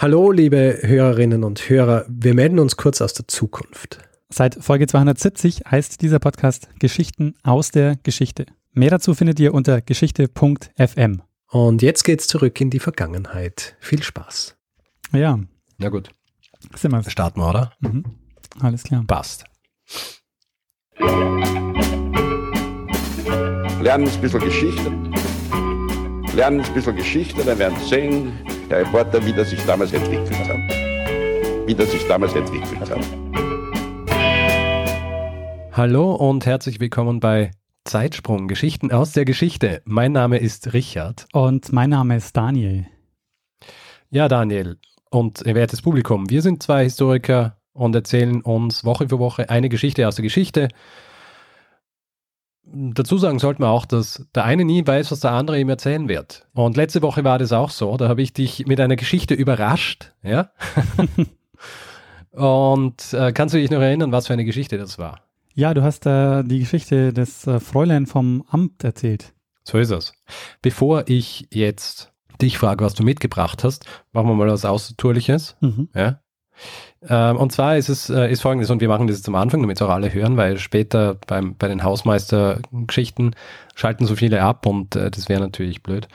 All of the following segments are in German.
Hallo, liebe Hörerinnen und Hörer. Wir melden uns kurz aus der Zukunft. Seit Folge 270 heißt dieser Podcast Geschichten aus der Geschichte. Mehr dazu findet ihr unter geschichte.fm. Und jetzt geht's zurück in die Vergangenheit. Viel Spaß. Ja. Na gut. Sind wir. Starten wir, oder? Mhm. Alles klar. Passt. Lernen ein bisschen Geschichte. Lernen ein bisschen Geschichte, dann werden Sie sehen, Herr Reporter, wie das sich damals entwickelt hat. Wie das sich damals entwickelt hat. Hallo und herzlich willkommen bei Zeitsprung, Geschichten aus der Geschichte. Mein Name ist Richard. Und mein Name ist Daniel. Ja, Daniel und wertes Publikum, wir sind zwei Historiker und erzählen uns Woche für Woche eine Geschichte aus der Geschichte. Dazu sagen sollten wir auch, dass der eine nie weiß, was der andere ihm erzählen wird. Und letzte Woche war das auch so. Da habe ich dich mit einer Geschichte überrascht, ja. Und äh, kannst du dich noch erinnern, was für eine Geschichte das war? Ja, du hast äh, die Geschichte des äh, Fräulein vom Amt erzählt. So ist es. Bevor ich jetzt dich frage, was du mitgebracht hast, machen wir mal was Außertourliches. Mhm. Ja. Ähm, und zwar ist es äh, ist folgendes, und wir machen das jetzt am Anfang, damit es auch alle hören, weil später beim, bei den Hausmeister-Geschichten schalten so viele ab und äh, das wäre natürlich blöd.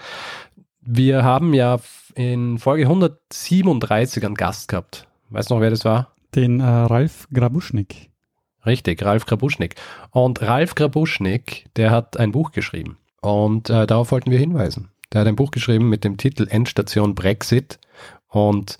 Wir haben ja in Folge 137 einen Gast gehabt. Weißt du noch, wer das war? Den äh, Ralf Grabuschnik. Richtig, Ralf Grabuschnik. Und Ralf Grabuschnik, der hat ein Buch geschrieben. Und äh, darauf wollten wir hinweisen. Der hat ein Buch geschrieben mit dem Titel Endstation Brexit. Und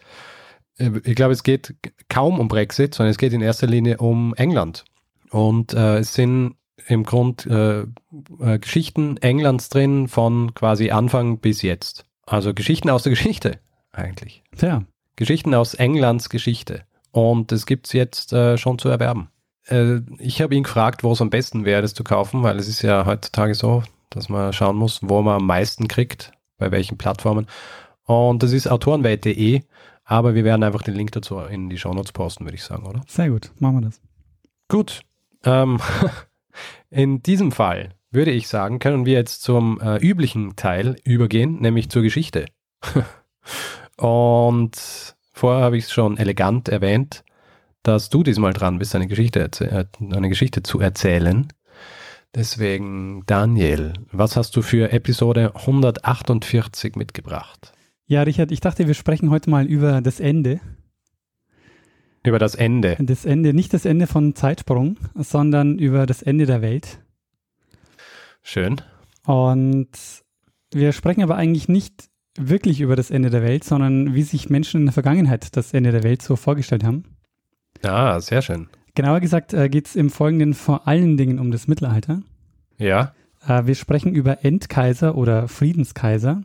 ich glaube, es geht kaum um Brexit, sondern es geht in erster Linie um England. Und äh, es sind im Grund äh, äh, Geschichten Englands drin von quasi Anfang bis jetzt. Also Geschichten aus der Geschichte eigentlich. Tja, Geschichten aus Englands Geschichte. Und das gibt es jetzt äh, schon zu erwerben. Äh, ich habe ihn gefragt, wo es am besten wäre, das zu kaufen, weil es ist ja heutzutage so, dass man schauen muss, wo man am meisten kriegt, bei welchen Plattformen. Und das ist autorenwelt.de, aber wir werden einfach den Link dazu in die Shownotes posten, würde ich sagen, oder? sehr gut. Machen wir das. Gut. Ähm, in diesem Fall würde ich sagen, können wir jetzt zum äh, üblichen Teil übergehen, nämlich zur Geschichte. Und vorher habe ich es schon elegant erwähnt, dass du diesmal dran bist, eine Geschichte, äh, eine Geschichte zu erzählen. Deswegen, Daniel, was hast du für Episode 148 mitgebracht? Ja, Richard, ich dachte, wir sprechen heute mal über das Ende. Über das Ende. Das Ende, nicht das Ende von Zeitsprung, sondern über das Ende der Welt. Schön. Und wir sprechen aber eigentlich nicht wirklich über das Ende der Welt, sondern wie sich Menschen in der Vergangenheit das Ende der Welt so vorgestellt haben. Ah, sehr schön. Genauer gesagt äh, geht es im Folgenden vor allen Dingen um das Mittelalter. Ja, Äh, wir sprechen über Endkaiser oder Friedenskaiser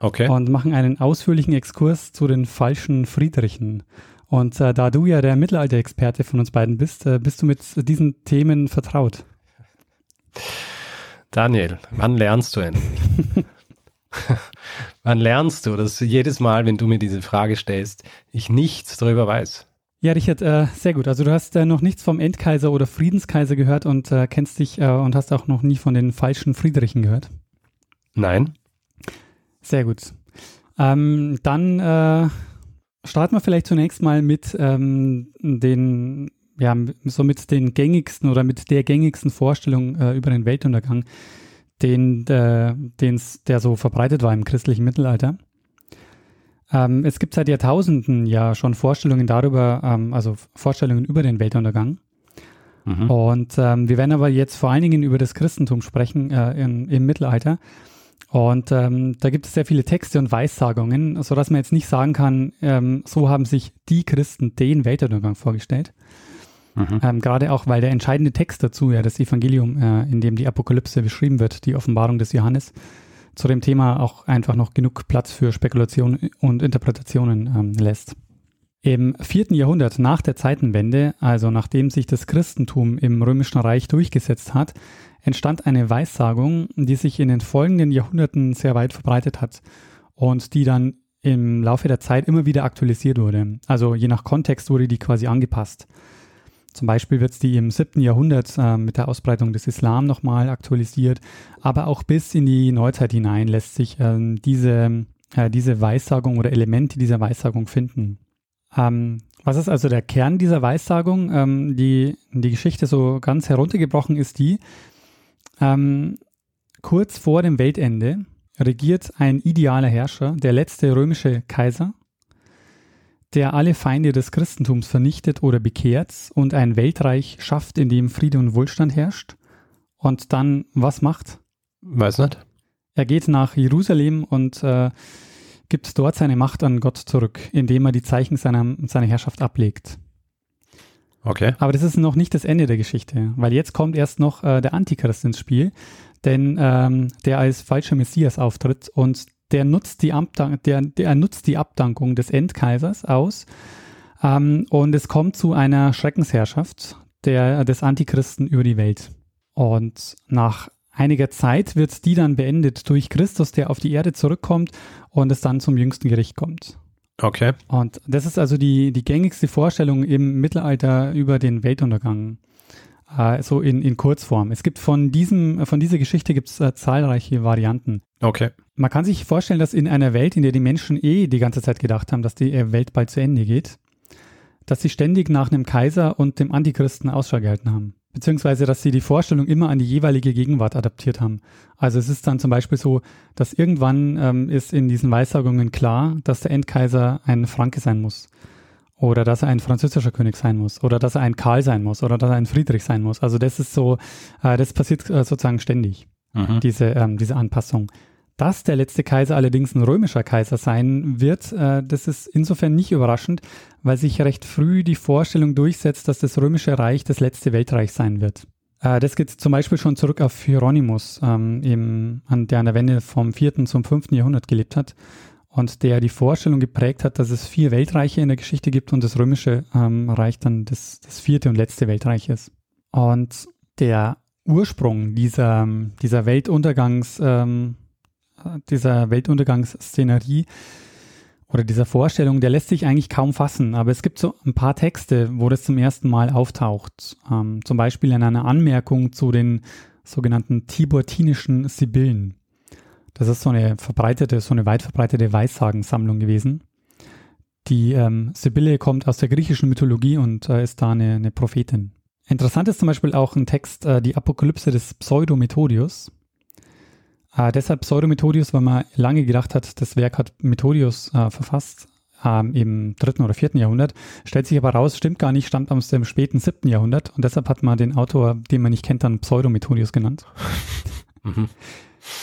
okay. und machen einen ausführlichen Exkurs zu den falschen Friedrichen. Und äh, da du ja der Mittelalter-Experte von uns beiden bist, äh, bist du mit diesen Themen vertraut. Daniel, wann lernst du endlich? wann lernst du, dass jedes Mal, wenn du mir diese Frage stellst, ich nichts darüber weiß? Ja, Richard, äh, sehr gut. Also du hast äh, noch nichts vom Endkaiser oder Friedenskaiser gehört und äh, kennst dich äh, und hast auch noch nie von den falschen Friedrichen gehört. Nein? Sehr gut. Ähm, dann äh, starten wir vielleicht zunächst mal mit ähm, den, ja, so mit den gängigsten oder mit der gängigsten Vorstellung äh, über den Weltuntergang, den, äh, den's, der so verbreitet war im christlichen Mittelalter. Ähm, es gibt seit Jahrtausenden ja schon Vorstellungen darüber, ähm, also Vorstellungen über den Weltuntergang. Mhm. Und ähm, wir werden aber jetzt vor allen Dingen über das Christentum sprechen äh, in, im Mittelalter. Und ähm, da gibt es sehr viele Texte und Weissagungen, sodass man jetzt nicht sagen kann, ähm, so haben sich die Christen den Weltuntergang vorgestellt. Mhm. Ähm, Gerade auch, weil der entscheidende Text dazu, ja, das Evangelium, äh, in dem die Apokalypse beschrieben wird, die Offenbarung des Johannes, zu dem Thema auch einfach noch genug Platz für Spekulation und Interpretationen ähm, lässt. Im vierten Jahrhundert nach der Zeitenwende, also nachdem sich das Christentum im Römischen Reich durchgesetzt hat, entstand eine Weissagung, die sich in den folgenden Jahrhunderten sehr weit verbreitet hat und die dann im Laufe der Zeit immer wieder aktualisiert wurde. Also je nach Kontext wurde die quasi angepasst. Zum Beispiel wird die im 7. Jahrhundert äh, mit der Ausbreitung des Islam nochmal aktualisiert, aber auch bis in die Neuzeit hinein lässt sich ähm, diese äh, diese Weissagung oder Elemente dieser Weissagung finden. Ähm, was ist also der Kern dieser Weissagung? Ähm, die, die Geschichte so ganz heruntergebrochen ist die, ähm, kurz vor dem Weltende regiert ein idealer Herrscher, der letzte römische Kaiser, der alle Feinde des Christentums vernichtet oder bekehrt und ein Weltreich schafft, in dem Friede und Wohlstand herrscht. Und dann was macht? Weiß nicht. Er geht nach Jerusalem und äh, gibt dort seine Macht an Gott zurück, indem er die Zeichen seiner, seiner Herrschaft ablegt. Okay. Aber das ist noch nicht das Ende der Geschichte, weil jetzt kommt erst noch äh, der Antichrist ins Spiel, denn ähm, der als falscher Messias auftritt und der nutzt die, Abdank der, der nutzt die Abdankung des Endkaisers aus ähm, und es kommt zu einer Schreckensherrschaft der, des Antichristen über die Welt. Und nach einiger Zeit wird die dann beendet durch Christus, der auf die Erde zurückkommt und es dann zum jüngsten Gericht kommt. Okay. Und das ist also die, die gängigste Vorstellung im Mittelalter über den Weltuntergang. Äh, so in, in Kurzform. Es gibt von diesem, von dieser Geschichte gibt es äh, zahlreiche Varianten. Okay. Man kann sich vorstellen, dass in einer Welt, in der die Menschen eh die ganze Zeit gedacht haben, dass die äh, Welt bald zu Ende geht, dass sie ständig nach einem Kaiser und dem Antichristen Ausschau gehalten haben beziehungsweise dass sie die Vorstellung immer an die jeweilige Gegenwart adaptiert haben. Also es ist dann zum Beispiel so, dass irgendwann ähm, ist in diesen Weissagungen klar, dass der Endkaiser ein Franke sein muss. Oder dass er ein französischer König sein muss. Oder dass er ein Karl sein muss. Oder dass er ein Friedrich sein muss. Also das ist so, äh, das passiert äh, sozusagen ständig, mhm. diese, ähm, diese Anpassung. Dass der letzte Kaiser allerdings ein römischer Kaiser sein wird, äh, das ist insofern nicht überraschend, weil sich recht früh die Vorstellung durchsetzt, dass das römische Reich das letzte Weltreich sein wird. Äh, das geht zum Beispiel schon zurück auf Hieronymus, ähm, an, der an der Wende vom 4. zum 5. Jahrhundert gelebt hat und der die Vorstellung geprägt hat, dass es vier Weltreiche in der Geschichte gibt und das römische ähm, Reich dann das, das vierte und letzte Weltreich ist. Und der Ursprung dieser, dieser Weltuntergangs, ähm, dieser Weltuntergangsszenerie oder dieser Vorstellung, der lässt sich eigentlich kaum fassen. Aber es gibt so ein paar Texte, wo das zum ersten Mal auftaucht. Ähm, zum Beispiel in einer Anmerkung zu den sogenannten Tiburtinischen Sibyllen. Das ist so eine verbreitete, so eine weit verbreitete Weissagensammlung gewesen. Die ähm, Sibylle kommt aus der griechischen Mythologie und äh, ist da eine, eine Prophetin. Interessant ist zum Beispiel auch ein Text, äh, die Apokalypse des Pseudo-Methodius. Äh, deshalb Pseudo-Methodius, weil man lange gedacht hat, das Werk hat Methodius äh, verfasst ähm, im dritten oder vierten Jahrhundert. Stellt sich aber raus, stimmt gar nicht, stammt aus dem späten siebten Jahrhundert und deshalb hat man den Autor, den man nicht kennt, dann Pseudo-Methodius genannt. mhm.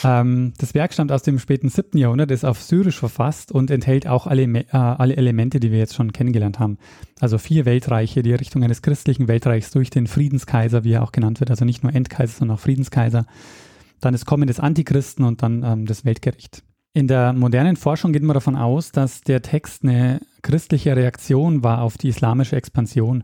ähm, das Werk stammt aus dem späten siebten Jahrhundert, ist auf Syrisch verfasst und enthält auch alle, äh, alle Elemente, die wir jetzt schon kennengelernt haben. Also vier Weltreiche, die Richtung eines christlichen Weltreichs durch den Friedenskaiser, wie er auch genannt wird, also nicht nur Endkaiser, sondern auch Friedenskaiser dann das Kommen des Antichristen und dann ähm, das Weltgericht. In der modernen Forschung geht man davon aus, dass der Text eine christliche Reaktion war auf die islamische Expansion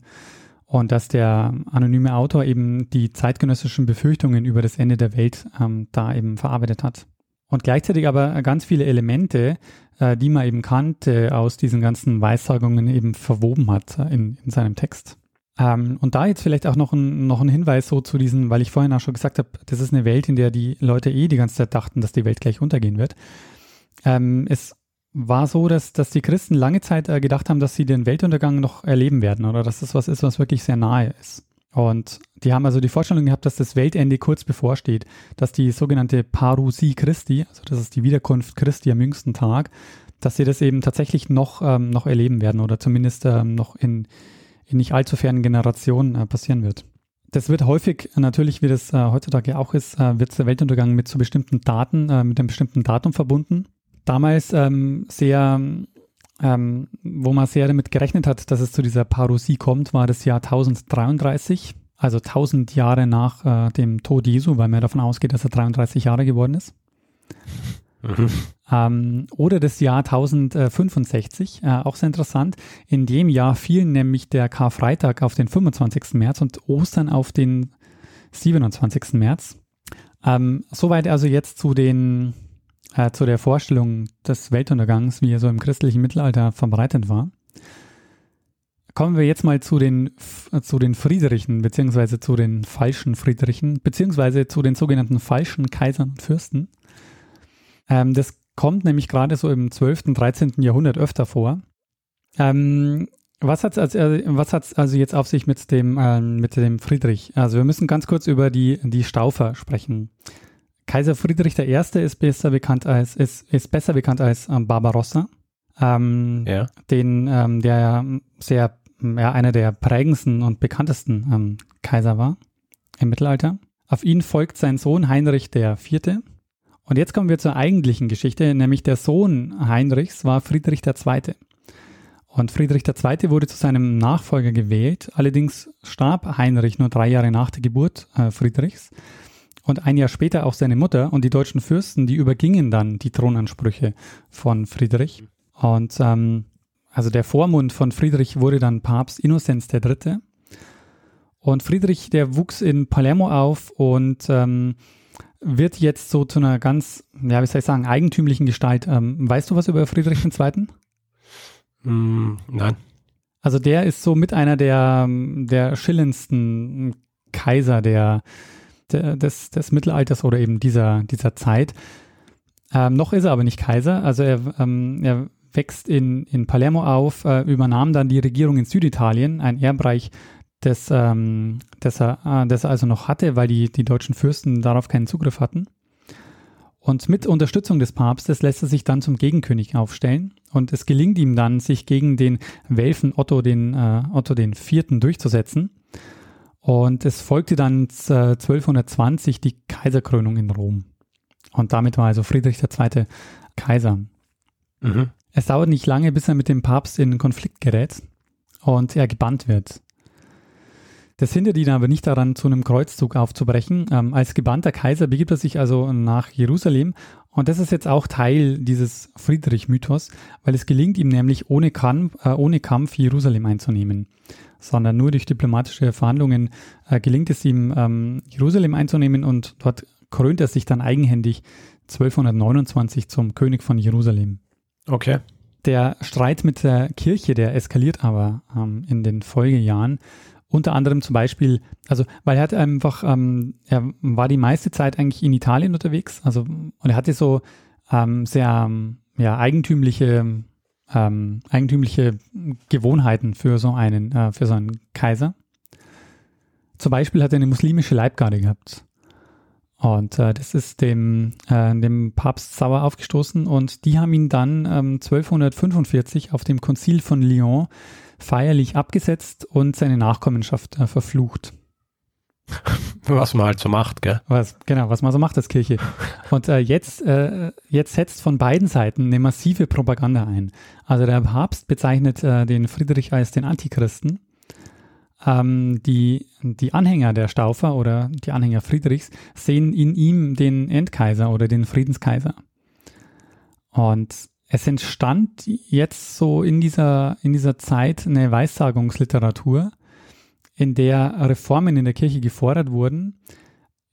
und dass der anonyme Autor eben die zeitgenössischen Befürchtungen über das Ende der Welt ähm, da eben verarbeitet hat. Und gleichzeitig aber ganz viele Elemente, äh, die man eben kannte, aus diesen ganzen Weissagungen eben verwoben hat äh, in, in seinem Text. Ähm, und da jetzt vielleicht auch noch ein, noch ein Hinweis so zu diesen, weil ich vorhin auch schon gesagt habe, das ist eine Welt, in der die Leute eh die ganze Zeit dachten, dass die Welt gleich untergehen wird. Ähm, es war so, dass, dass die Christen lange Zeit äh, gedacht haben, dass sie den Weltuntergang noch erleben werden oder dass das was ist, was wirklich sehr nahe ist. Und die haben also die Vorstellung gehabt, dass das Weltende kurz bevorsteht, dass die sogenannte Parousie Christi, also das ist die Wiederkunft Christi am jüngsten Tag, dass sie das eben tatsächlich noch, ähm, noch erleben werden oder zumindest ähm, noch in, in nicht allzu fernen Generationen äh, passieren wird. Das wird häufig, äh, natürlich wie das äh, heutzutage auch ist, wird der Weltuntergang mit so bestimmten Daten, mit einem bestimmten Datum verbunden. Damals ähm, sehr, ähm, wo man sehr damit gerechnet hat, dass es zu dieser Parousie kommt, war das Jahr 1033, also 1000 Jahre nach äh, dem Tod Jesu, weil man davon ausgeht, dass er 33 Jahre geworden ist. Mhm. Ähm, oder das Jahr 1065, äh, auch sehr interessant. In dem Jahr fiel nämlich der Karfreitag auf den 25. März und Ostern auf den 27. März. Ähm, soweit also jetzt zu den äh, zu der Vorstellung des Weltuntergangs, wie er so im christlichen Mittelalter verbreitet war. Kommen wir jetzt mal zu den, zu den Friedrichen, beziehungsweise zu den falschen Friedrichen, beziehungsweise zu den sogenannten falschen Kaisern und Fürsten. Ähm, das kommt nämlich gerade so im 12., 13. Jahrhundert öfter vor. Ähm, was hat es also, äh, was hat's also jetzt auf sich mit dem, äh, mit dem Friedrich? Also wir müssen ganz kurz über die, die Staufer sprechen. Kaiser Friedrich I. ist besser bekannt als, ist, ist besser bekannt als ähm, Barbarossa, ähm, Ja. den, ähm, der ja sehr, ja, einer der prägendsten und bekanntesten ähm, Kaiser war im Mittelalter. Auf ihn folgt sein Sohn Heinrich IV. Und jetzt kommen wir zur eigentlichen Geschichte, nämlich der Sohn Heinrichs war Friedrich II. Und Friedrich II. wurde zu seinem Nachfolger gewählt. Allerdings starb Heinrich nur drei Jahre nach der Geburt äh, Friedrichs und ein Jahr später auch seine Mutter. Und die deutschen Fürsten, die übergingen dann die Thronansprüche von Friedrich. Und ähm, also der Vormund von Friedrich wurde dann Papst Innozenz III. Und Friedrich, der wuchs in Palermo auf und ähm, wird jetzt so zu einer ganz, ja, wie soll ich sagen, eigentümlichen Gestalt. Ähm, weißt du was über Friedrich II.? Mm, nein. Also der ist so mit einer der, der schillendsten Kaiser der, der, des, des Mittelalters oder eben dieser, dieser Zeit. Ähm, noch ist er aber nicht Kaiser. Also er, ähm, er wächst in, in Palermo auf, äh, übernahm dann die Regierung in Süditalien, ein Erbreich, das, ähm, das, er, äh, das er also noch hatte, weil die, die deutschen Fürsten darauf keinen Zugriff hatten. Und mit Unterstützung des Papstes lässt er sich dann zum Gegenkönig aufstellen. Und es gelingt ihm dann, sich gegen den Welfen Otto den, äh, Otto den Vierten durchzusetzen. Und es folgte dann äh, 1220 die Kaiserkrönung in Rom. Und damit war also Friedrich II. Kaiser. Mhm. Es dauert nicht lange, bis er mit dem Papst in Konflikt gerät und er gebannt wird. Das hindert ihn aber nicht daran, zu einem Kreuzzug aufzubrechen. Ähm, als gebannter Kaiser begibt er sich also nach Jerusalem und das ist jetzt auch Teil dieses Friedrich-Mythos, weil es gelingt ihm nämlich ohne Kampf, äh, ohne Kampf Jerusalem einzunehmen, sondern nur durch diplomatische Verhandlungen äh, gelingt es ihm, ähm, Jerusalem einzunehmen und dort krönt er sich dann eigenhändig 1229 zum König von Jerusalem. Okay. Der Streit mit der Kirche, der eskaliert aber ähm, in den Folgejahren. Unter anderem zum Beispiel, also weil er hat einfach, ähm, er war die meiste Zeit eigentlich in Italien unterwegs, also und er hatte so ähm, sehr ja, eigentümliche, ähm, eigentümliche Gewohnheiten für so einen, äh, für so einen Kaiser. Zum Beispiel hat er eine muslimische Leibgarde gehabt. Und äh, das ist dem, äh, dem Papst sauer aufgestoßen und die haben ihn dann ähm, 1245 auf dem Konzil von Lyon feierlich abgesetzt und seine Nachkommenschaft äh, verflucht. Was man halt so macht, gell? Was, genau, was man so macht als Kirche. Und äh, jetzt, äh, jetzt setzt von beiden Seiten eine massive Propaganda ein. Also der Papst bezeichnet äh, den Friedrich als den Antichristen. Ähm, die, die Anhänger der Staufer oder die Anhänger Friedrichs sehen in ihm den Endkaiser oder den Friedenskaiser. Und es entstand jetzt so in dieser, in dieser Zeit eine Weissagungsliteratur, in der Reformen in der Kirche gefordert wurden,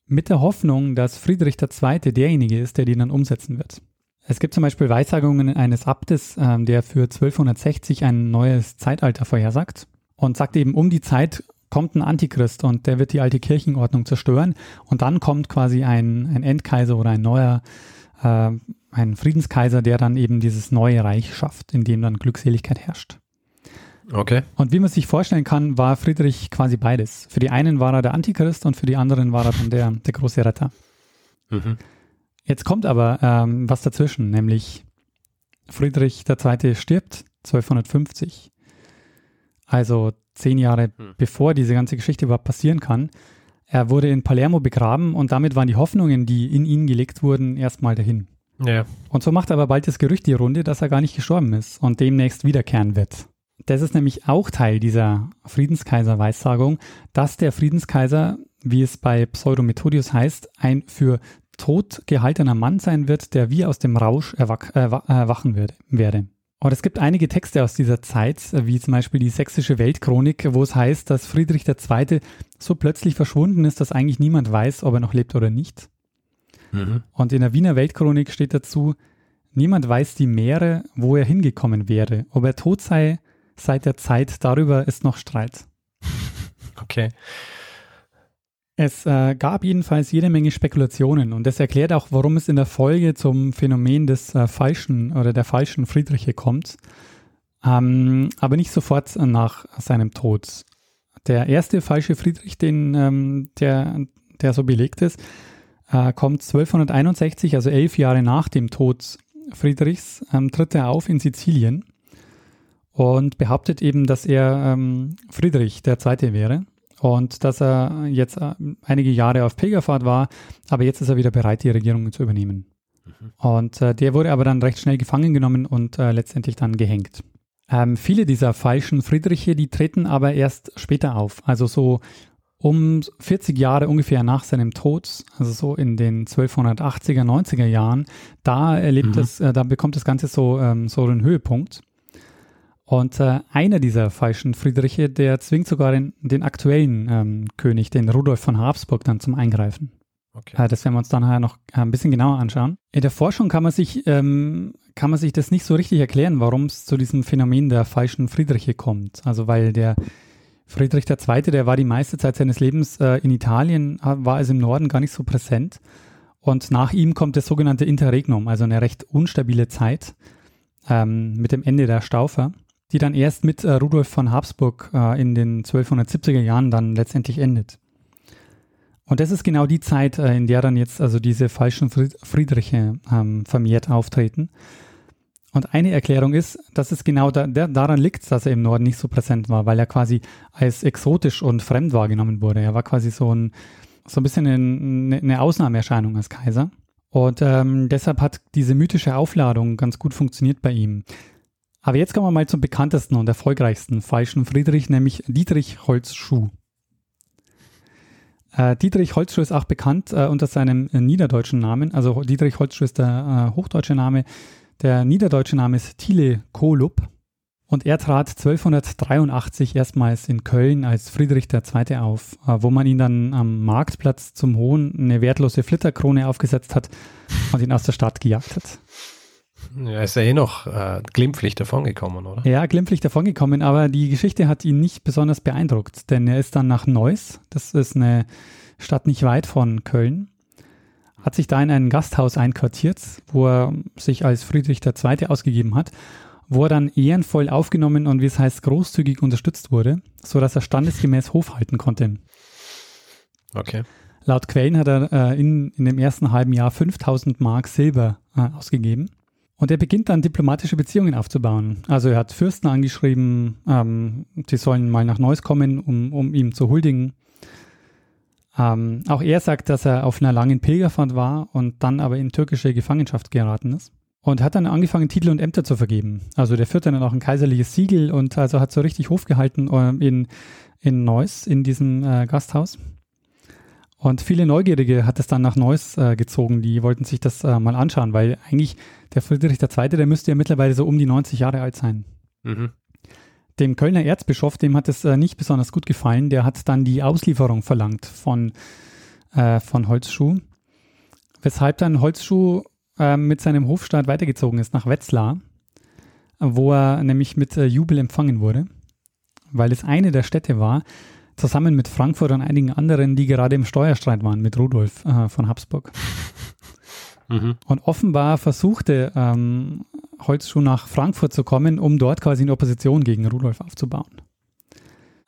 mit der Hoffnung, dass Friedrich II. derjenige ist, der die dann umsetzen wird. Es gibt zum Beispiel Weissagungen eines Abtes, ähm, der für 1260 ein neues Zeitalter vorhersagt und sagt eben, um die Zeit kommt ein Antichrist und der wird die alte Kirchenordnung zerstören und dann kommt quasi ein, ein Endkaiser oder ein neuer, äh, ein Friedenskaiser, der dann eben dieses neue Reich schafft, in dem dann Glückseligkeit herrscht. Okay. Und wie man sich vorstellen kann, war Friedrich quasi beides. Für die einen war er der Antichrist und für die anderen war er dann der, der große Retter. Mhm. Jetzt kommt aber ähm, was dazwischen, nämlich Friedrich II. stirbt 1250. Also zehn Jahre Hm. bevor diese ganze Geschichte überhaupt passieren kann. Er wurde in Palermo begraben und damit waren die Hoffnungen, die in ihn gelegt wurden, erstmal dahin. Ja. Und so macht aber bald das Gerücht die Runde, dass er gar nicht gestorben ist und demnächst wiederkehren wird. Das ist nämlich auch Teil dieser Friedenskaiser-Weissagung, dass der Friedenskaiser, wie es bei Pseudomethodius heißt, ein für tot gehaltener Mann sein wird, der wie aus dem Rausch erwach, wa- erwachen wird, werde. Und es gibt einige Texte aus dieser Zeit, wie zum Beispiel die Sächsische Weltchronik, wo es heißt, dass Friedrich II. so plötzlich verschwunden ist, dass eigentlich niemand weiß, ob er noch lebt oder nicht. Mhm. Und in der Wiener Weltchronik steht dazu, niemand weiß die Meere, wo er hingekommen wäre. Ob er tot sei seit der Zeit, darüber ist noch Streit. Okay. Es äh, gab jedenfalls jede Menge Spekulationen und das erklärt auch, warum es in der Folge zum Phänomen des äh, falschen oder der falschen Friedriche kommt, ähm, aber nicht sofort nach seinem Tod. Der erste falsche Friedrich, den, ähm, der, der so belegt ist, äh, kommt 1261, also elf Jahre nach dem Tod Friedrichs, ähm, tritt er auf in Sizilien und behauptet eben, dass er ähm, Friedrich der Zweite wäre und dass er jetzt äh, einige Jahre auf Pilgerfahrt war, aber jetzt ist er wieder bereit, die Regierung zu übernehmen. Mhm. Und äh, der wurde aber dann recht schnell gefangen genommen und äh, letztendlich dann gehängt. Ähm, viele dieser falschen Friedriche, die treten aber erst später auf, also so um 40 Jahre ungefähr nach seinem Tod, also so in den 1280er, 90er Jahren, da erlebt mhm. es, äh, da bekommt das Ganze so, ähm, so einen Höhepunkt. Und äh, einer dieser falschen Friedriche, der zwingt sogar den, den aktuellen ähm, König, den Rudolf von Habsburg, dann zum Eingreifen. Okay. Äh, das werden wir uns dann nachher noch äh, ein bisschen genauer anschauen. In der Forschung kann man sich, ähm, kann man sich das nicht so richtig erklären, warum es zu diesem Phänomen der falschen Friedriche kommt. Also weil der Friedrich II., der war die meiste Zeit seines Lebens äh, in Italien, war also im Norden gar nicht so präsent. Und nach ihm kommt das sogenannte Interregnum, also eine recht unstabile Zeit ähm, mit dem Ende der Staufer die dann erst mit äh, Rudolf von Habsburg äh, in den 1270er Jahren dann letztendlich endet. Und das ist genau die Zeit, äh, in der dann jetzt also diese falschen Friedriche ähm, vermehrt auftreten. Und eine Erklärung ist, dass es genau da, der, daran liegt, dass er im Norden nicht so präsent war, weil er quasi als exotisch und fremd wahrgenommen wurde. Er war quasi so ein, so ein bisschen eine, eine Ausnahmeerscheinung als Kaiser. Und ähm, deshalb hat diese mythische Aufladung ganz gut funktioniert bei ihm. Aber jetzt kommen wir mal zum bekanntesten und erfolgreichsten falschen Friedrich, nämlich Dietrich Holzschuh. Äh, Dietrich Holzschuh ist auch bekannt äh, unter seinem äh, niederdeutschen Namen. Also Dietrich Holzschuh ist der äh, hochdeutsche Name. Der niederdeutsche Name ist Thiele Kolub. Und er trat 1283 erstmals in Köln als Friedrich II. auf, äh, wo man ihn dann am Marktplatz zum Hohn eine wertlose Flitterkrone aufgesetzt hat und ihn aus der Stadt gejagt hat. Er ist ja eh noch äh, glimpflich davongekommen, oder? Ja, glimpflich davongekommen, aber die Geschichte hat ihn nicht besonders beeindruckt, denn er ist dann nach Neuss, das ist eine Stadt nicht weit von Köln, hat sich da in ein Gasthaus einquartiert, wo er sich als Friedrich II. ausgegeben hat, wo er dann ehrenvoll aufgenommen und wie es heißt großzügig unterstützt wurde, sodass er standesgemäß Hof halten konnte. Okay. Laut Quellen hat er äh, in, in dem ersten halben Jahr 5000 Mark Silber äh, ausgegeben. Und er beginnt dann diplomatische Beziehungen aufzubauen. Also er hat Fürsten angeschrieben, ähm, die sollen mal nach Neuss kommen, um, um ihm zu huldigen. Ähm, auch er sagt, dass er auf einer langen Pilgerfahrt war und dann aber in türkische Gefangenschaft geraten ist. Und hat dann angefangen, Titel und Ämter zu vergeben. Also der führt dann auch ein kaiserliches Siegel und also hat so richtig Hof gehalten äh, in, in Neuss, in diesem äh, Gasthaus. Und viele Neugierige hat es dann nach Neuss äh, gezogen, die wollten sich das äh, mal anschauen, weil eigentlich der Friedrich II., der müsste ja mittlerweile so um die 90 Jahre alt sein. Mhm. Dem Kölner Erzbischof, dem hat es äh, nicht besonders gut gefallen, der hat dann die Auslieferung verlangt von, äh, von Holzschuh, weshalb dann Holzschuh äh, mit seinem Hofstaat weitergezogen ist nach Wetzlar, wo er nämlich mit äh, Jubel empfangen wurde, weil es eine der Städte war, zusammen mit Frankfurt und einigen anderen, die gerade im Steuerstreit waren mit Rudolf äh, von Habsburg. Mhm. Und offenbar versuchte ähm, Holzschuh nach Frankfurt zu kommen, um dort quasi eine Opposition gegen Rudolf aufzubauen.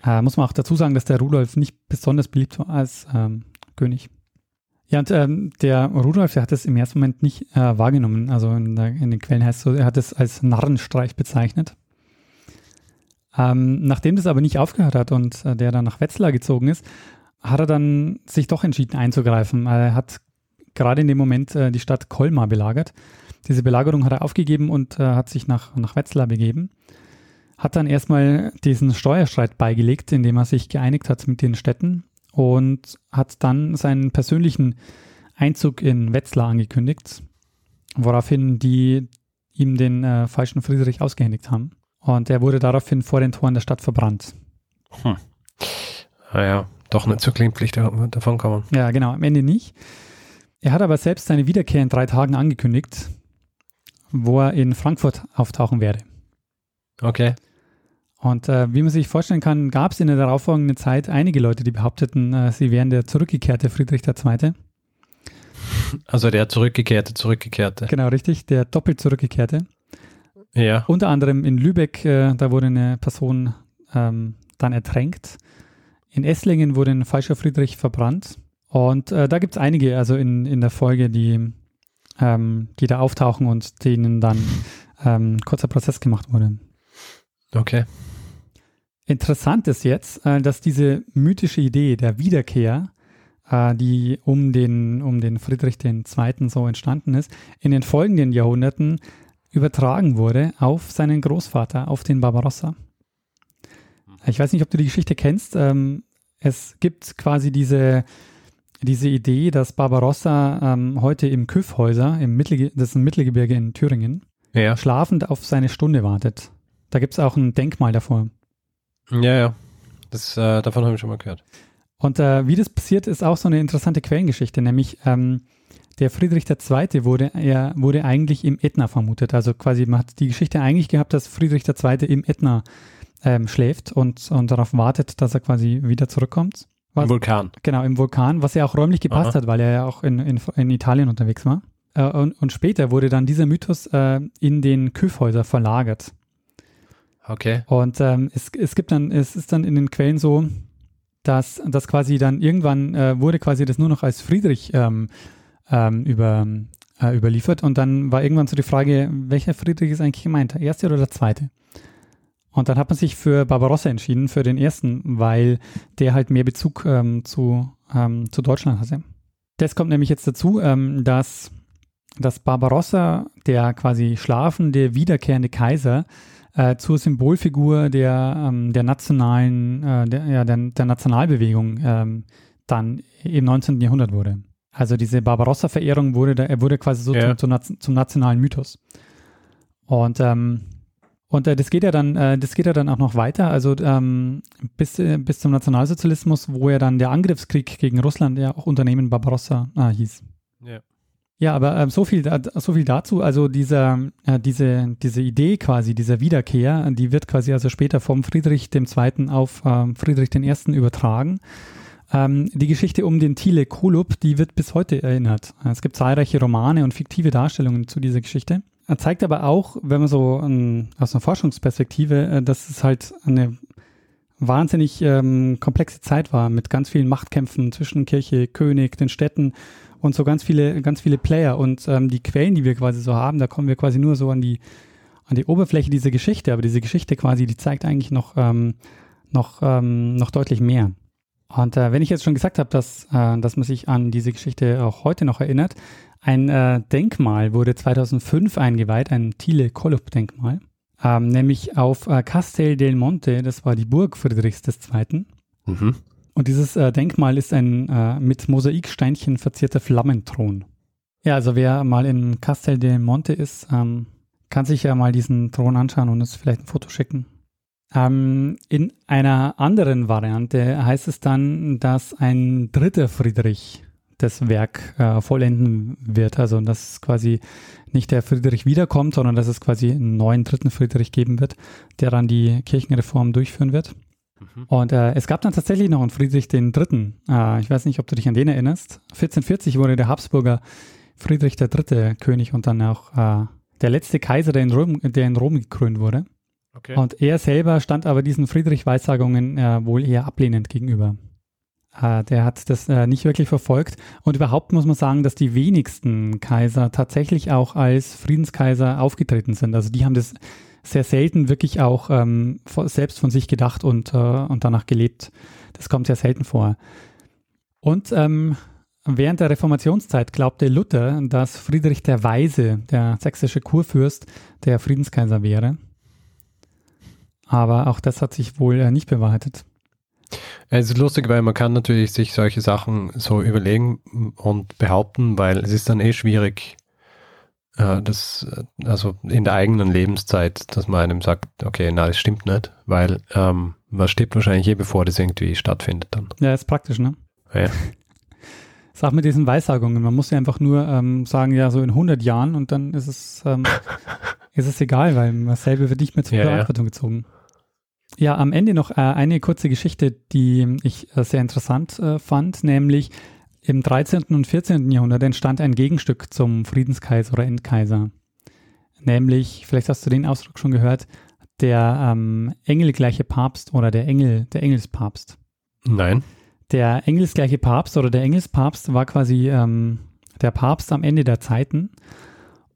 Äh, muss man auch dazu sagen, dass der Rudolf nicht besonders beliebt war als ähm, König. Ja, und ähm, der Rudolf, der hat es im ersten Moment nicht äh, wahrgenommen. Also in, der, in, den Quellen heißt es so, er hat es als Narrenstreich bezeichnet. Ähm, nachdem das aber nicht aufgehört hat und äh, der dann nach Wetzlar gezogen ist, hat er dann sich doch entschieden einzugreifen. Er hat gerade in dem Moment äh, die Stadt Colmar belagert. Diese Belagerung hat er aufgegeben und äh, hat sich nach, nach Wetzlar begeben. Hat dann erstmal diesen Steuerstreit beigelegt, indem er sich geeinigt hat mit den Städten und hat dann seinen persönlichen Einzug in Wetzlar angekündigt, woraufhin die ihm den äh, falschen Friedrich ausgehändigt haben. Und er wurde daraufhin vor den Toren der Stadt verbrannt. Hm. Naja, ah doch nicht zur glimpflich davon kommen. Ja, genau, am Ende nicht. Er hat aber selbst seine Wiederkehr in drei Tagen angekündigt, wo er in Frankfurt auftauchen werde. Okay. Und äh, wie man sich vorstellen kann, gab es in der darauffolgenden Zeit einige Leute, die behaupteten, äh, sie wären der zurückgekehrte Friedrich II. Also der zurückgekehrte, zurückgekehrte. Genau, richtig, der doppelt zurückgekehrte. Ja. Unter anderem in Lübeck, äh, da wurde eine Person ähm, dann ertränkt. In Esslingen wurde ein falscher Friedrich verbrannt. Und äh, da gibt es einige, also in, in der Folge, die, ähm, die da auftauchen und denen dann ähm, kurzer Prozess gemacht wurde. Okay. Interessant ist jetzt, äh, dass diese mythische Idee der Wiederkehr, äh, die um den, um den Friedrich II. so entstanden ist, in den folgenden Jahrhunderten übertragen wurde auf seinen Großvater, auf den Barbarossa. Ich weiß nicht, ob du die Geschichte kennst. Ähm, es gibt quasi diese, diese Idee, dass Barbarossa ähm, heute im Küffhäuser, im Mittelge das ist ein Mittelgebirge in Thüringen, Ja. schlafend auf seine Stunde wartet. Da gibt es auch ein Denkmal davor. Ja, ja. Das, äh, davon habe ich schon mal gehört. Und äh, wie das passiert, ist auch so eine interessante Quellengeschichte, nämlich ähm, der Friedrich II. wurde, er wurde eigentlich im Ätna vermutet. Also quasi, man hat die Geschichte eigentlich gehabt, dass Friedrich II. im Ätna ähm, schläft und, und darauf wartet, dass er quasi wieder zurückkommt. Was, Im Vulkan. Genau, im Vulkan, was ja auch räumlich gepasst Aha. hat, weil er ja auch in, in, in Italien unterwegs war. Äh, und, und später wurde dann dieser Mythos äh, in den Küffhäuser verlagert. Okay. Und ähm, es, es gibt dann, es ist dann in den Quellen so, dass, dass quasi dann irgendwann äh, wurde quasi das nur noch als Friedrich ähm, ähm, über, äh, überliefert und dann war irgendwann so die Frage, welcher Friedrich ist eigentlich gemeint, der erste oder der zweite? Und dann hat man sich für Barbarossa entschieden, für den ersten, weil der halt mehr Bezug ähm, zu, ähm, zu Deutschland hatte. Das kommt nämlich jetzt dazu, ähm, dass, dass Barbarossa, der quasi schlafende, wiederkehrende Kaiser, äh, zur Symbolfigur der, ähm, der nationalen, äh, der, ja, der, der Nationalbewegung ähm, dann im 19. Jahrhundert wurde. Also diese Barbarossa-Verehrung wurde, da, er wurde quasi so Ja. zum, zum nationalen Mythos. Und ähm, und äh, das geht ja dann, äh, das geht ja dann auch noch weiter, also ähm, bis, äh, bis zum Nationalsozialismus, wo ja dann der Angriffskrieg gegen Russland ja auch Unternehmen Barbarossa äh, hieß. Ja. Ja, aber ähm, so viel so viel dazu. Also dieser, äh, diese, diese Idee quasi, dieser Wiederkehr, die wird quasi also später vom Friedrich II. auf ähm, Friedrich I. übertragen. Ähm, die Geschichte um den Thiele Kolup, die wird bis heute erinnert. Es gibt zahlreiche Romane und fiktive Darstellungen zu dieser Geschichte. Er zeigt aber auch, wenn man so ähm, aus einer Forschungsperspektive, äh, dass es halt eine wahnsinnig ähm, komplexe Zeit war mit ganz vielen Machtkämpfen zwischen Kirche, König, den Städten und so ganz viele, ganz viele Player. Und ähm, die Quellen, die wir quasi so haben, da kommen wir quasi nur so an die, an die Oberfläche dieser Geschichte. Aber diese Geschichte quasi, die zeigt eigentlich noch, ähm, noch, ähm, noch deutlich mehr. Und äh, wenn ich jetzt schon gesagt habe, dass, äh, dass man sich an diese Geschichte auch heute noch erinnert, ein äh, Denkmal wurde 2005 eingeweiht, ein Thiele-Kollup-Denkmal, ähm, nämlich auf äh, Castel del Monte, das war die Burg Friedrichs II. Mhm. Und dieses äh, Denkmal ist ein äh, mit Mosaiksteinchen verzierter Flammenthron. Ja, also wer mal in Castel del Monte ist, ähm, kann sich ja mal diesen Thron anschauen und uns vielleicht ein Foto schicken. Ähm, in einer anderen Variante heißt es dann, dass ein dritter Friedrich das Werk äh, vollenden wird. Also dass quasi nicht der Friedrich wiederkommt, sondern dass es quasi einen neuen dritten Friedrich geben wird, der dann die Kirchenreform durchführen wird. Mhm. Und äh, es gab dann tatsächlich noch einen Friedrich den Dritten. Äh, ich weiß nicht, ob du dich an den erinnerst. 1440 wurde der Habsburger Friedrich der Dritte König und dann auch äh, der letzte Kaiser, der in Rom, der in Rom gekrönt wurde. Okay. Und er selber stand aber diesen Friedrich-Weissagungen äh, wohl eher ablehnend gegenüber. Äh, der hat das äh, nicht wirklich verfolgt. Und überhaupt muss man sagen, dass die wenigsten Kaiser tatsächlich auch als Friedenskaiser aufgetreten sind. Also die haben das sehr selten wirklich auch ähm, selbst von sich gedacht und, äh, und danach gelebt. Das kommt sehr selten vor. Und ähm, während der Reformationszeit glaubte Luther, dass Friedrich der Weise, der sächsische Kurfürst, der Friedenskaiser wäre. Aber auch das hat sich wohl äh, nicht bewahrheitet. Es ist lustig, weil man kann natürlich sich solche Sachen so überlegen und behaupten, weil es ist dann eh schwierig, äh, das, äh, also in der eigenen Lebenszeit, dass man einem sagt, okay, na, das stimmt nicht, weil ähm, man stirbt wahrscheinlich eh, bevor das irgendwie stattfindet dann. Ja, ist praktisch, ne? Ja. Sag mit diesen Weissagungen, man muss ja einfach nur ähm, sagen, ja, so in 100 Jahren und dann ist es, ähm, ist es egal, weil man selber wird nicht mehr zur Ja, ja. Verantwortung gezogen. Ja, am Ende noch äh, eine kurze Geschichte, die ich äh, sehr interessant äh, fand, nämlich im 13. und 14. Jahrhundert entstand ein Gegenstück zum Friedenskaiser oder Endkaiser. Nämlich, vielleicht hast du den Ausdruck schon gehört, der ähm, engelgleiche Papst oder der Engel, der Engelspapst. Nein. Der engelsgleiche Papst oder der Engelspapst war quasi ähm, der Papst am Ende der Zeiten.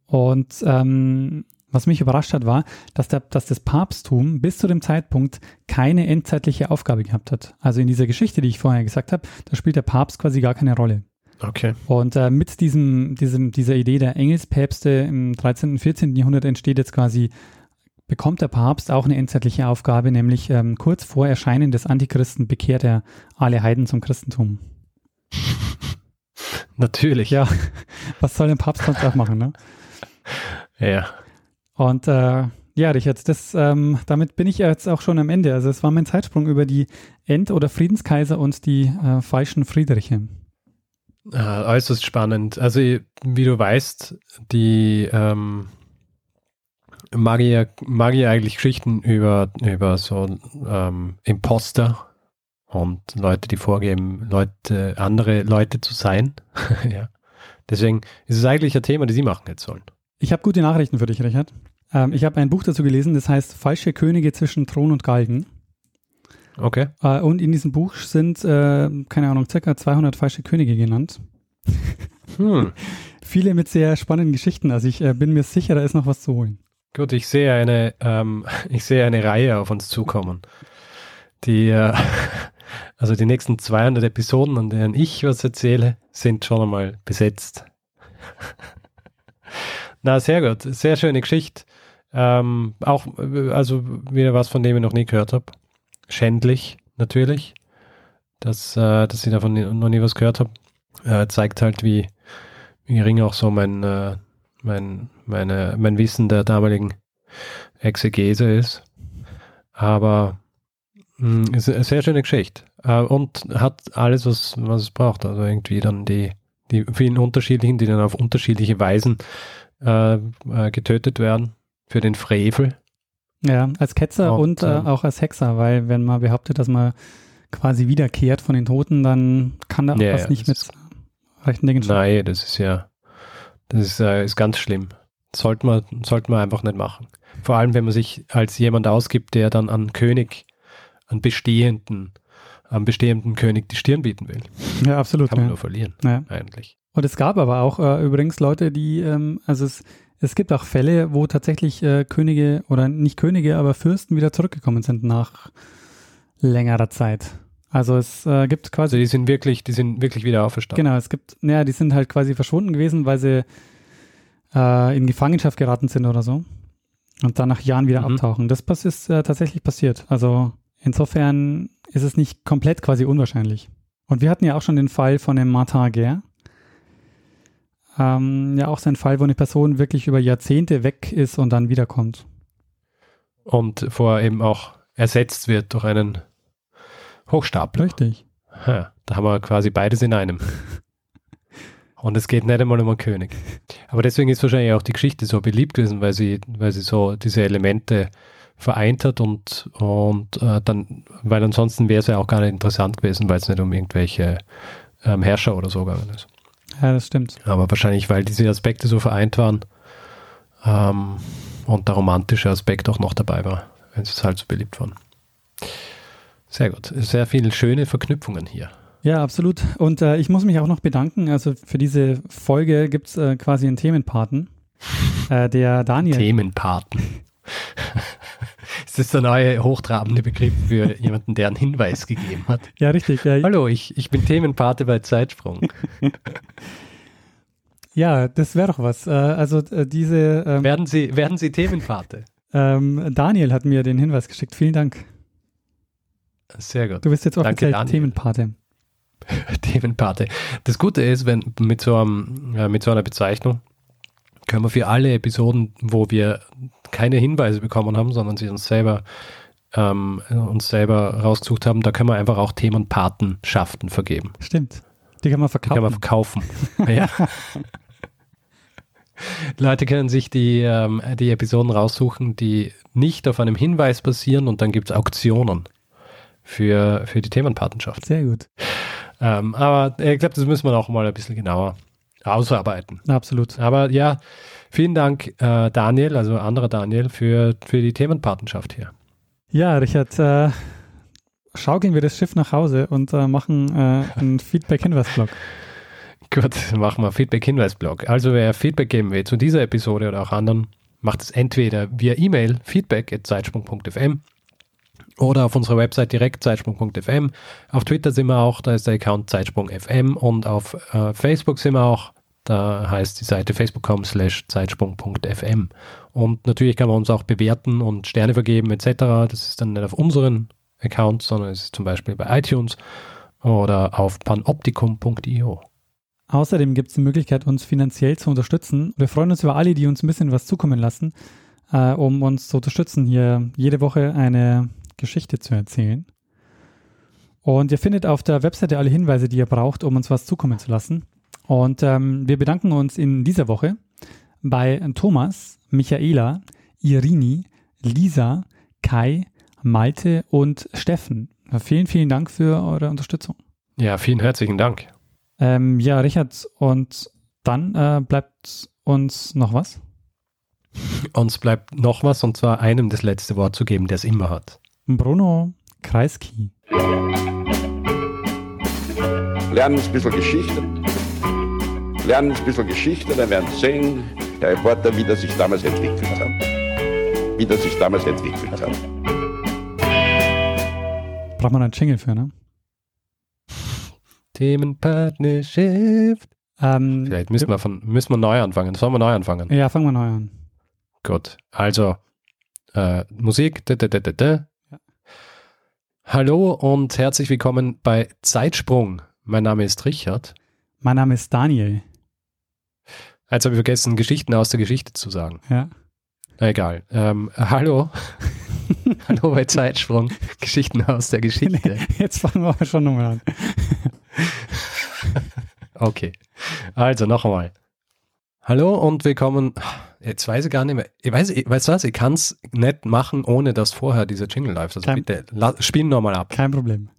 Und ähm, was mich überrascht hat, war, dass, der, dass das Papsttum bis zu dem Zeitpunkt keine endzeitliche Aufgabe gehabt hat. Also in dieser Geschichte, die ich vorher gesagt habe, da spielt der Papst quasi gar keine Rolle. Okay. Und äh, mit diesem, diesem, dieser Idee der Engelspäpste im 13. und 14. Jahrhundert entsteht jetzt quasi, bekommt der Papst auch eine endzeitliche Aufgabe, nämlich ähm, kurz vor Erscheinen des Antichristen bekehrt er alle Heiden zum Christentum. Natürlich. Ja, was soll ein Papst sonst auch machen, ne? Ja. Und äh, ja, Richard, das, ähm, damit bin ich jetzt auch schon am Ende. Also es war mein Zeitsprung über die End- oder Friedenskaiser und die äh, falschen Friedriche. Äh, äußerst spannend. Also wie du weißt, die ähm, Magier, Magier eigentlich Geschichten über, über so ähm, Imposter und Leute, die vorgeben, Leute, andere Leute zu sein. ja. Deswegen ist es eigentlich ein Thema, das sie machen jetzt sollen. Ich habe gute Nachrichten für dich, Richard. Ähm, ich habe ein Buch dazu gelesen, das heißt Falsche Könige zwischen Thron und Galgen. Okay. Äh, und in diesem Buch sind, äh, keine Ahnung, circa 200 falsche Könige genannt. Hm. Viele mit sehr spannenden Geschichten. Also ich äh, bin mir sicher, da ist noch was zu holen. Gut, ich sehe eine, ähm, ich sehe eine Reihe auf uns zukommen. Die, äh, also die nächsten 200 Episoden, an denen ich was erzähle, sind schon einmal besetzt. Na, sehr gut. Sehr schöne Geschichte. Ähm, auch, äh, also wieder was, von dem ich noch nie gehört habe. Schändlich, natürlich. Dass, äh, dass ich davon noch nie was gehört habe. Äh, zeigt halt, wie, wie gering auch so mein, äh, mein, meine, mein Wissen der damaligen Exegese ist. Aber mh, ist eine sehr schöne Geschichte. Äh, und hat alles, was, was es braucht. Also irgendwie dann die, die vielen unterschiedlichen, die dann auf unterschiedliche Weisen äh, getötet werden für den Frevel. Ja, als Ketzer und, Und, äh, ähm, auch als Hexer, weil wenn man behauptet, dass man quasi wiederkehrt von den Toten, dann kann da auch Ja, was ja, nicht mit rechten Dingen stimmen. Nein, das ist ja, das ist, äh, ist ganz schlimm. Sollte man, sollte man einfach nicht machen. Vor allem, wenn man sich als jemand ausgibt, der dann an König, an bestehenden, am bestehenden König die Stirn bieten will. Ja, absolut. Kann man Ja. nur verlieren, eigentlich. Und es gab aber auch äh, übrigens Leute, die, ähm, also es, es gibt auch Fälle, wo tatsächlich äh, Könige oder nicht Könige, aber Fürsten wieder zurückgekommen sind nach längerer Zeit. Also es äh, gibt Also quasi, die sind wirklich, die sind wirklich wieder auferstanden. genau, es gibt, naja, die sind halt quasi verschwunden gewesen, weil sie äh, in Gefangenschaft geraten sind oder so. Und dann nach Jahren wieder Mhm. abtauchen. Das ist äh, tatsächlich passiert. Also insofern ist es nicht komplett quasi unwahrscheinlich. Und wir hatten ja auch schon den Fall von dem Martin Guerre. Ähm, ja, auch sein Fall, wo eine Person wirklich über Jahrzehnte weg ist und dann wiederkommt. Und vorher eben auch ersetzt wird durch einen Hochstapler. Richtig. Ha, da haben wir quasi beides in einem. Und es geht nicht einmal um einen König. Aber deswegen ist wahrscheinlich auch die Geschichte so beliebt gewesen, weil sie, weil sie so diese Elemente vereint hat und, und äh, dann, weil ansonsten wäre es ja auch gar nicht interessant gewesen, weil es nicht um irgendwelche ähm, Herrscher oder so gegangen ist. Ja, das stimmt. Aber wahrscheinlich, weil diese Aspekte so vereint waren ähm, und der romantische Aspekt auch noch dabei war, wenn es halt so beliebt waren. Sehr gut. Sehr viele schöne Verknüpfungen hier. Ja, absolut. Und äh, ich muss mich auch noch bedanken. Also für diese Folge gibt es äh, quasi einen Themenpaten. Äh, der Daniel. Themenpaten. Ist das der neue hochtrabende Begriff für jemanden, der einen Hinweis gegeben hat? Ja, richtig. Ja, Hallo, ich, ich bin Themenpate bei Zeitsprung. ja das wäre doch was. Äh, also äh, diese ähm, Werden Sie, werden Sie Themenpate? ähm, Daniel hat mir den Hinweis geschickt. Vielen Dank. Sehr gut. Du bist jetzt Danke, offiziell Daniel. Themenpate. Themenpate. Das Gute ist, wenn mit so, einem, mit so einer Bezeichnung können wir für alle Episoden, wo wir keine Hinweise bekommen haben, sondern sie uns selber ähm, uns selber rausgesucht haben, da können wir einfach auch Themenpatenschaften vergeben. Stimmt. Die kann man Die kann man verkaufen. verkaufen. ja. Leute können sich die, ähm, die Episoden raussuchen, die nicht auf einem Hinweis basieren und dann gibt es Auktionen für, für die Themenpatenschaft. Sehr gut. Ähm, aber ich glaube, das müssen wir auch mal ein bisschen genauer ausarbeiten. Absolut. Aber ja, vielen Dank, äh, Daniel, also anderer Daniel, für, für die Themenpatenschaft hier. Ja, Richard, äh, schaukeln wir das Schiff nach Hause und äh, machen äh, einen Feedback-Hinweis-Blog. Gut, machen wir Feedback-Hinweis-Blog. Also wer Feedback geben will zu dieser Episode oder auch anderen, macht es entweder via E-Mail feedback.zeitsprung.fm oder auf unserer Website direkt zeitsprung.fm. Auf Twitter sind wir auch, da ist der Account zeitsprung.fm und auf äh, Facebook sind wir auch, da heißt die Seite facebook.com slash zeitsprung.fm. Und natürlich kann man uns auch bewerten und Sterne vergeben etc. Das ist dann nicht auf unseren Account, sondern es ist zum Beispiel bei iTunes oder auf panoptikum.io. Außerdem gibt es die Möglichkeit, uns finanziell zu unterstützen. Wir freuen uns über alle, die uns ein bisschen was zukommen lassen, äh, um uns zu unterstützen, hier jede Woche eine Geschichte zu erzählen. Und ihr findet auf der Webseite alle Hinweise, die ihr braucht, um uns was zukommen zu lassen. Und ähm, wir bedanken uns in dieser Woche bei Thomas, Michaela, Irini, Lisa, Kai, Malte und Steffen. Vielen, vielen Dank für eure Unterstützung. Ja, vielen herzlichen Dank. Ähm, ja, Richard, und dann äh, bleibt uns noch was? Uns bleibt noch was, und zwar einem das letzte Wort zu geben, der es immer hat. Bruno Kreisky. Lernen ein bisschen Geschichte. Lernen ein bisschen Geschichte, dann werden Sie sehen, der Reporter, wie das sich damals entwickelt hat. Wie das sich damals entwickelt hat. Braucht man einen Jingle für, ne? Themenpartnership. Ähm, Vielleicht müssen wir, von, müssen wir neu anfangen. Sollen wir neu anfangen? ja, fangen wir neu an. Gut. Also, äh, Musik. Da, da, da, da. Hallo und herzlich willkommen bei Zeitsprung. Mein Name ist Richard. Mein Name ist Daniel. Jetzt habe ich vergessen, Geschichten aus der Geschichte zu sagen. Ja. Na egal. Ähm, hallo. hallo bei Zeitsprung. Geschichten aus der Geschichte. Jetzt fangen wir aber schon nochmal an. Okay. Also noch einmal. Hallo und willkommen. Jetzt weiß ich gar nicht mehr. Ich weiß, ich weiß was, ich kann es nicht machen, ohne dass vorher dieser Jingle läuft. Also Kein- bitte, spielen nochmal ab. Kein Problem.